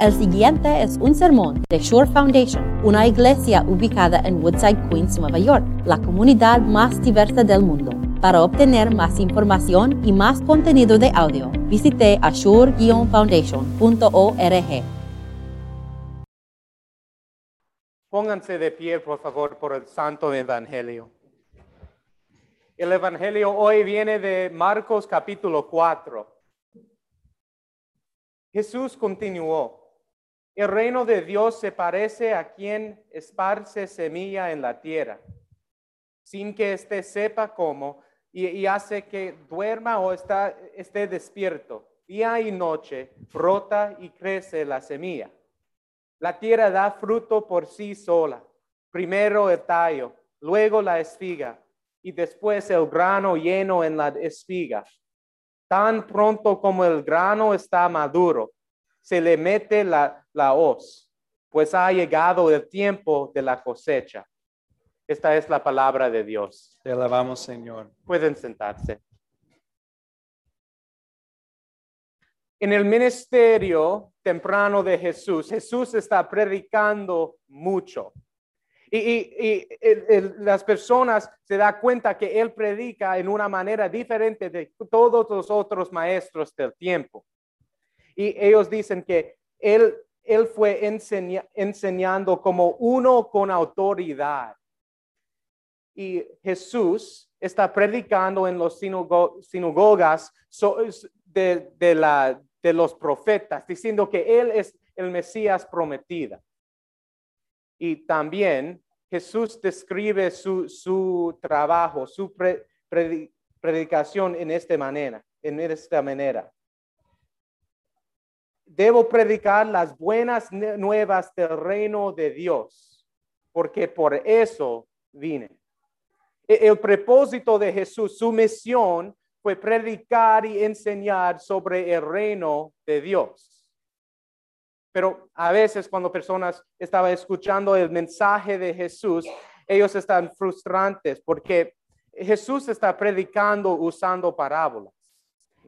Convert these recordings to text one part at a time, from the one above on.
El siguiente es un sermón de Shore Foundation, una iglesia ubicada en Woodside, Queens, Nueva York, la comunidad más diversa del mundo. Para obtener más información y más contenido de audio, visite ashore-foundation.org. Pónganse de pie, por favor, por el Santo Evangelio. El Evangelio hoy viene de Marcos capítulo 4. Jesús continuó. El reino de Dios se parece a quien esparce semilla en la tierra, sin que éste sepa cómo, y, hace que duerma o está, esté despierto. Día y noche brota y crece la semilla. La tierra da fruto por sí sola. Primero el tallo, luego la espiga y después el grano lleno en la espiga. Tan pronto como el grano está maduro, se le mete la, la hoz, pues ha llegado el tiempo de la cosecha. Esta es la palabra de Dios. Te alabamos, Señor. Pueden sentarse. En el ministerio temprano de Jesús, Jesús está predicando mucho. Y, las personas se dan cuenta que Él predica en una manera diferente de todos los otros maestros del tiempo. Y ellos dicen que Él él fue enseñando como uno con autoridad. Y Jesús está predicando en los sinagogas de, la, de los profetas, diciendo que Él es el Mesías prometido. Y también Jesús describe su, trabajo, su predicación en esta manera, en esta manera debo predicar las buenas nuevas del reino de Dios, porque por eso vine. E-, el propósito de Jesús, su misión fue predicar y enseñar sobre el reino de Dios. Pero a veces cuando personas estaban escuchando el mensaje de Jesús, ellos están frustrantes porque Jesús está predicando usando parábolas.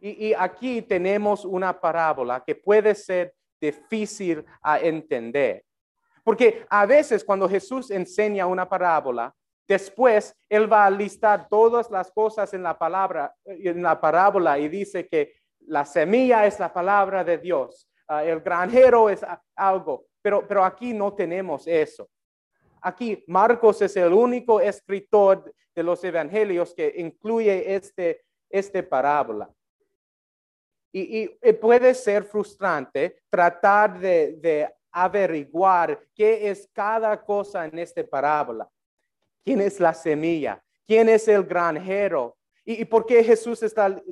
Y, aquí tenemos una parábola que puede ser difícil a entender. Porque a veces cuando Jesús enseña una parábola, después él va a listar todas las cosas en la palabra, en la parábola y dice que la semilla es la palabra de Dios, ah, el granjero es algo, pero, pero aquí no tenemos eso. Aquí Marcos es el único escritor de los evangelios que incluye este, este parábola. Y, puede ser frustrante tratar de, averiguar qué es cada cosa en esta parábola. ¿Quién es la semilla? ¿Quién es el granjero? ¿Y, por qué Jesús está,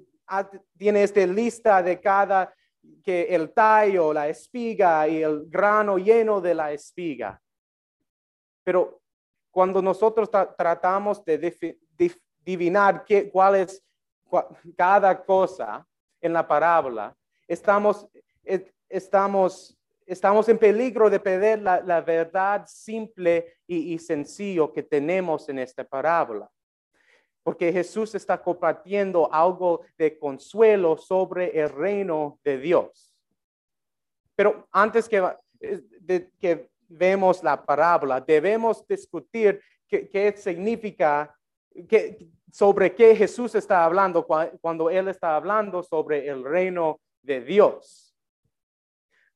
tiene esta lista de cada, que el tallo, la espiga y el grano lleno de la espiga? Pero cuando nosotros tratamos de adivinar qué, cuál es cada cosa, en la parábola, estamos, eh, estamos, estamos en peligro de perder la, verdad simple y, y, sencillo que tenemos en esta parábola. Porque Jesús está compartiendo algo de consuelo sobre el reino de Dios. Pero antes que, eh, de, que vemos la parábola, debemos discutir qué, qué significa, qué, sobre qué Jesús está hablando cuando Él está hablando sobre el reino de Dios.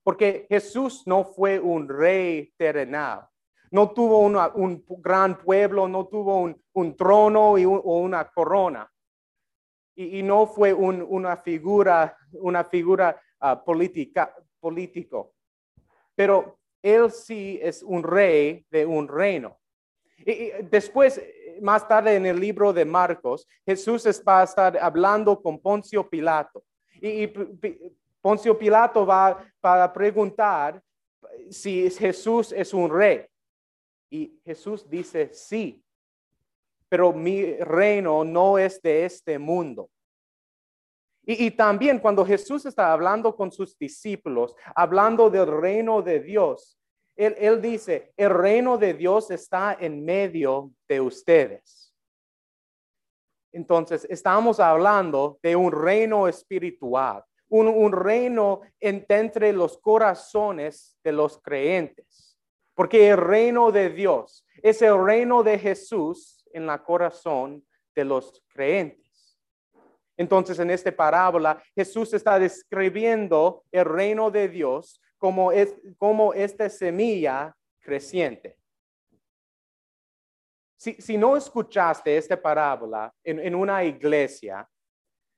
Porque Jesús no fue un rey terrenal. No tuvo un gran pueblo, no tuvo un, trono y o una corona. Y, no fue una figura, una figura ah, política, político. Pero Él sí es un rey de un reino. Y después más tarde en el libro de Marcos, Jesús va a estar hablando con Poncio Pilato. Y, Poncio Pilato va, a preguntar si Jesús es un rey. Y Jesús dice, sí, pero mi reino no es de este mundo. Y, y, también cuando Jesús está hablando con sus discípulos, hablando del reino de Dios, él, dice, el reino de Dios está en medio de ustedes. Entonces, estamos hablando de un reino espiritual, un, reino en- entre los corazones de los creyentes. Porque el reino de Dios es el reino de Jesús en la corazón de los creyentes. Entonces, en esta parábola, Jesús está describiendo el reino de Dios como, es, como esta semilla creciente. Si, si no escuchaste esta parábola en, en una iglesia,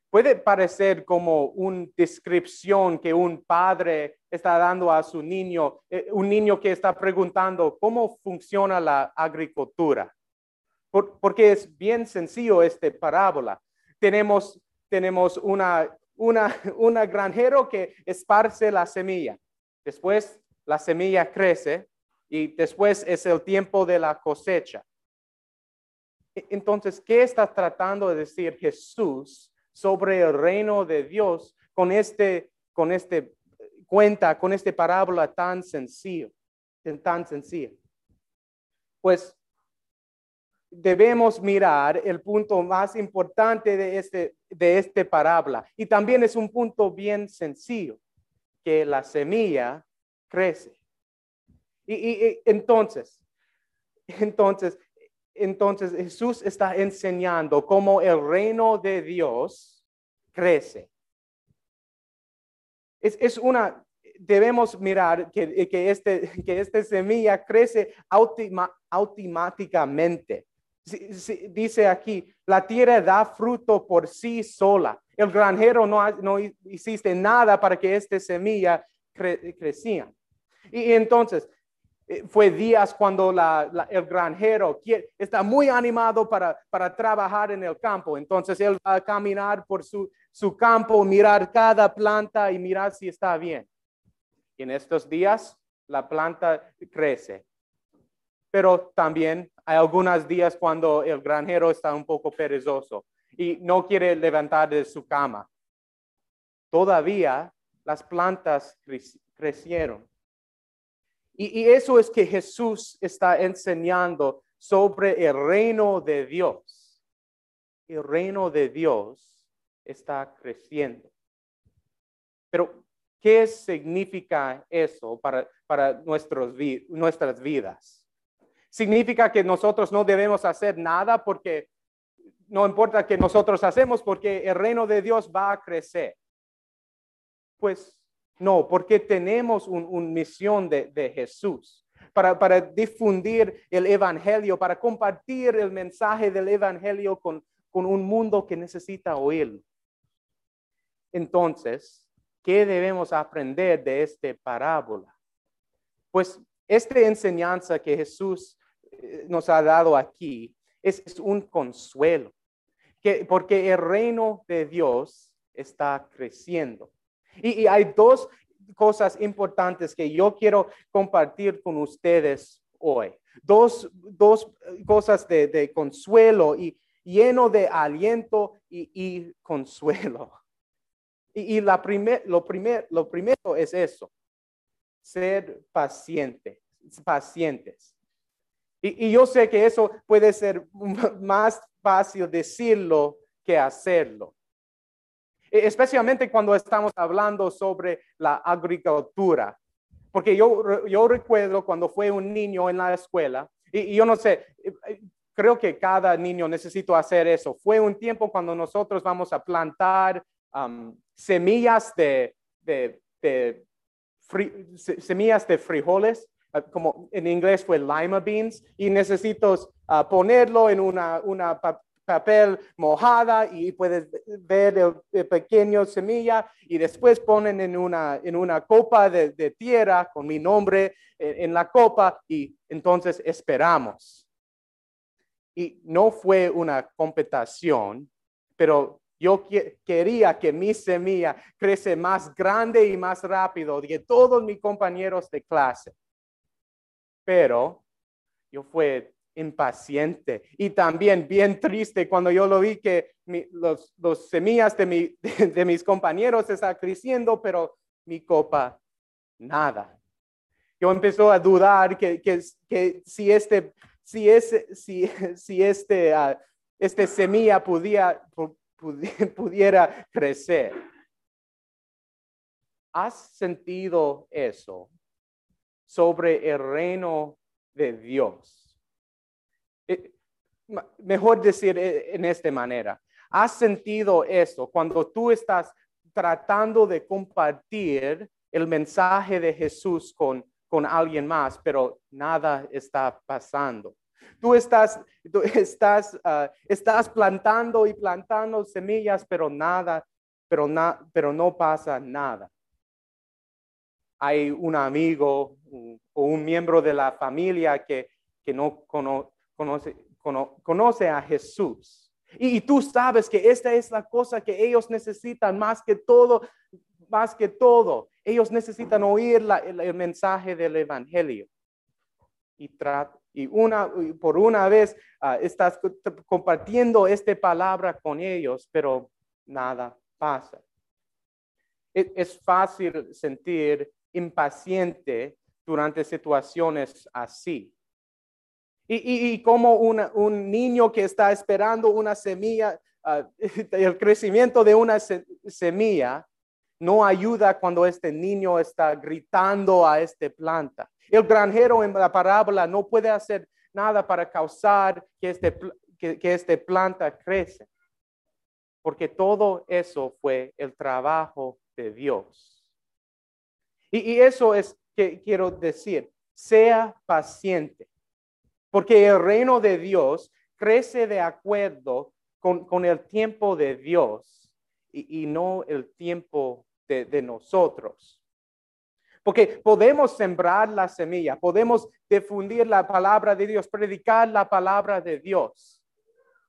puede parecer como una descripción que un padre está dando a su niño, eh, un niño que está preguntando cómo funciona la agricultura. Por- porque es bien sencillo esta parábola. Tenemos, tenemos una, una, una granjero que esparce la semilla. Después la semilla crece y después es el tiempo de la cosecha. E- Entonces, ¿qué está tratando de decir Jesús sobre el reino de Dios con este, con este cuenta, con esta parábola tan sencillo, tan sencilla? Pues debemos mirar el punto más importante de este, de este parábola. Y también es un punto bien sencillo, que la semilla crece. Y, entonces, entonces, entonces Jesús está enseñando cómo el reino de Dios crece. Es, es una, debemos mirar que, que, este, que esta semilla crece automáticamente. Dice aquí, la tierra da fruto por sí sola. El granjero no, no hiciste nada para que esta semilla cre- crecía. Y, entonces, eh, fue días cuando la- el granjero está muy animado para, para trabajar en el campo. Entonces él va a caminar por su, su campo, mirar cada planta y mirar si está bien. Y en estos días la planta crece. Pero también hay algunos días cuando el granjero está un poco perezoso y no quiere levantar de su cama. Todavía las plantas crec- crecieron. Y, eso es que Jesús está enseñando sobre el reino de Dios. El reino de Dios está creciendo. Pero, ¿qué significa eso para, para nuestros nuestras vidas? Significa que nosotros no debemos hacer nada porque no importa que nosotros hacemos porque el reino de Dios va a crecer. Pues no, porque tenemos una un misión de, de Jesús para, para difundir el Evangelio, para compartir el mensaje del Evangelio con, con un mundo que necesita oírlo. Entonces, ¿qué debemos aprender de esta parábola? Pues esta enseñanza que Jesús nos ha dado aquí es, un consuelo, que, porque el reino de Dios está creciendo. Y, hay dos cosas importantes que yo quiero compartir con ustedes hoy. Dos, dos cosas de, consuelo y lleno de aliento y, consuelo. Y, y la primer, lo, primer, lo primero es eso, ser paciente, pacientes. Y, y yo sé que eso puede ser más fácil decirlo que hacerlo. E- Especialmente cuando estamos hablando sobre la agricultura. Porque yo, yo recuerdo cuando fue un niño en la escuela, y, y yo no sé, eh, eh, creo que cada niño necesita hacer eso. Fue un tiempo cuando nosotros vamos a plantar um, semillas de, de, de fri- se- semillas de frijoles, como en inglés fue lima beans, y necesito uh, ponerlo en una, una pa- papel mojada y puedes ver el, el pequeño semilla y después ponen en una, en una copa de, de tierra con mi nombre en, en la copa y entonces esperamos. Y no fue una competición, pero yo que- quería que mi semilla crece más grande y más rápido que todos mis compañeros de clase. Pero yo fui impaciente y también bien triste cuando yo lo vi que mi- los, los semillas de, mi- de mis compañeros están creciendo, pero mi copa nada. Yo empezó a dudar que, que, que si este, si ese, si, si este, ah, este semilla podía, pu- pudi- pudiera crecer. ¿Has sentido eso sobre el reino de Dios? Eh, mejor decir eh, en esta manera, ¿has sentido eso cuando tú estás tratando de compartir el mensaje de Jesús con, con alguien más, pero nada está pasando? Tú estás, estás, ah, estás plantando y plantando semillas, pero nada, pero, pero no pasa nada. Hay un amigo o un miembro de la familia que, que no conoce, conoce a Jesús. Y, tú sabes que esta es la cosa que ellos necesitan más que todo, más que todo. Ellos necesitan oír el, mensaje del Evangelio. Y, y una, por una vez ah, estás compartiendo esta palabra con ellos, pero nada pasa. Es, es fácil sentir impaciente durante situaciones así. Y, como un niño que está esperando una semilla, ah, el crecimiento de una semilla no ayuda cuando este niño está gritando a esta planta. El granjero en la parábola no puede hacer nada para causar que este, que, este planta crece, porque todo eso fue el trabajo de Dios. Y, eso es que quiero decir, sea paciente porque el reino de Dios crece de acuerdo con, el tiempo de Dios y, no el tiempo de, nosotros. Porque podemos sembrar la semilla, podemos difundir la palabra de Dios, predicar la palabra de Dios,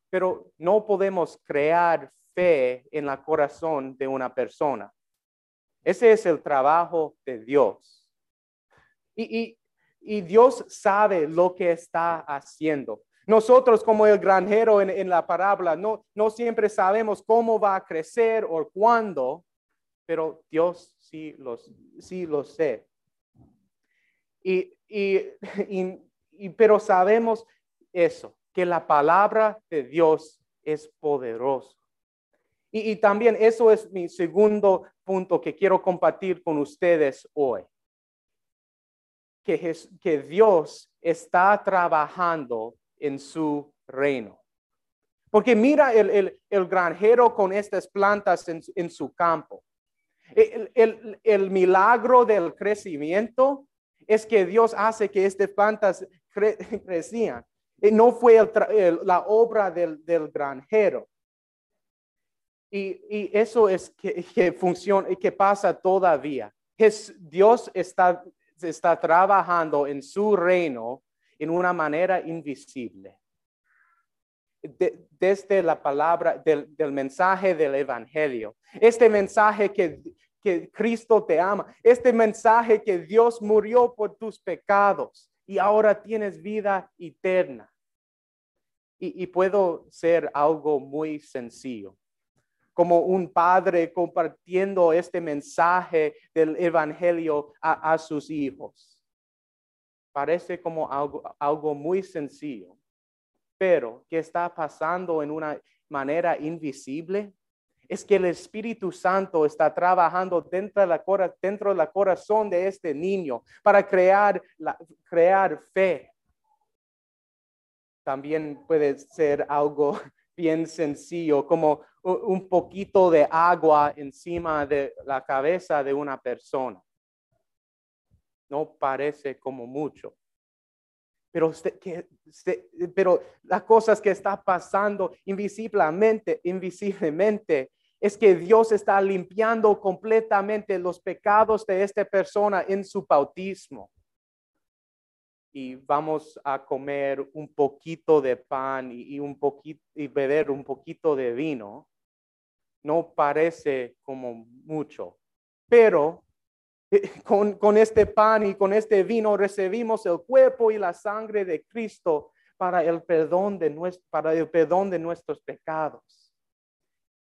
pero no podemos crear fe en el corazón de una persona. Ese es el trabajo de Dios. y, Dios sabe lo que está haciendo. Nosotros como el granjero en, la parábola no, no siempre sabemos cómo va a crecer o cuándo, pero Dios sí, los, sí lo sé. Y, y, pero sabemos eso, que la palabra de Dios es poderosa. Y, también eso es mi segundo punto que quiero compartir con ustedes hoy que, Dios está trabajando en su reino. Porque mira el, granjero con estas plantas en, su campo. El, milagro del crecimiento es que Dios hace que estas plantas crecían. No fue la obra del, granjero. Y, eso es que, funciona y que pasa todavía. Es, Dios está está trabajando en su reino en una manera invisible. desde la palabra del, mensaje del Evangelio, este mensaje que, que Cristo te ama, este mensaje que Dios murió por tus pecados y ahora tienes vida eterna. y, puedo ser algo muy sencillo como un padre compartiendo este mensaje del Evangelio a, sus hijos. Parece como algo, algo muy sencillo, pero que está pasando en una manera invisible es que el Espíritu Santo está trabajando dentro de la, dentro del corazón de este niño para crear, la, crear fe. También puede ser algo bien sencillo, como un poquito de agua encima de la cabeza de una persona. No parece como mucho. Pero, que, pero las cosas que está pasando invisiblemente, invisiblemente, es que Dios está limpiando completamente los pecados de esta persona en su bautismo y vamos a comer un poquito de pan y, un poquito y beber un poquito de vino, no parece como mucho, pero eh, con, este pan y con este vino recibimos el cuerpo y la sangre de Cristo para el perdón de, nuestro, para el perdón de nuestros pecados.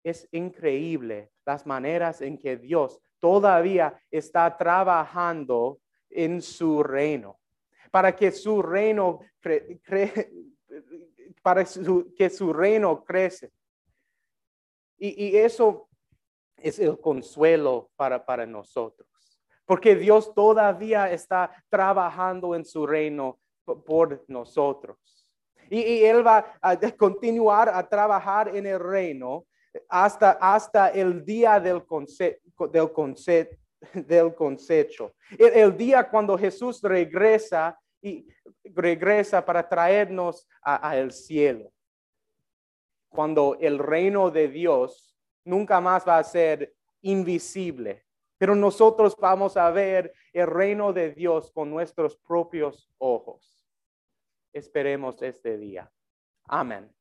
Es increíble las maneras en que Dios todavía está trabajando en su reino para que su reino para que su reino crece. Y, eso es el consuelo para, para nosotros. Porque Dios todavía está trabajando en su reino por nosotros. Y, Él va a continuar a trabajar en el reino hasta, hasta el día del, del, del concecho. El, día cuando Jesús regresa y regresa para traernos al cielo. Cuando el reino de Dios nunca más va a ser invisible, pero nosotros vamos a ver el reino de Dios con nuestros propios ojos. Esperemos este día. Amén.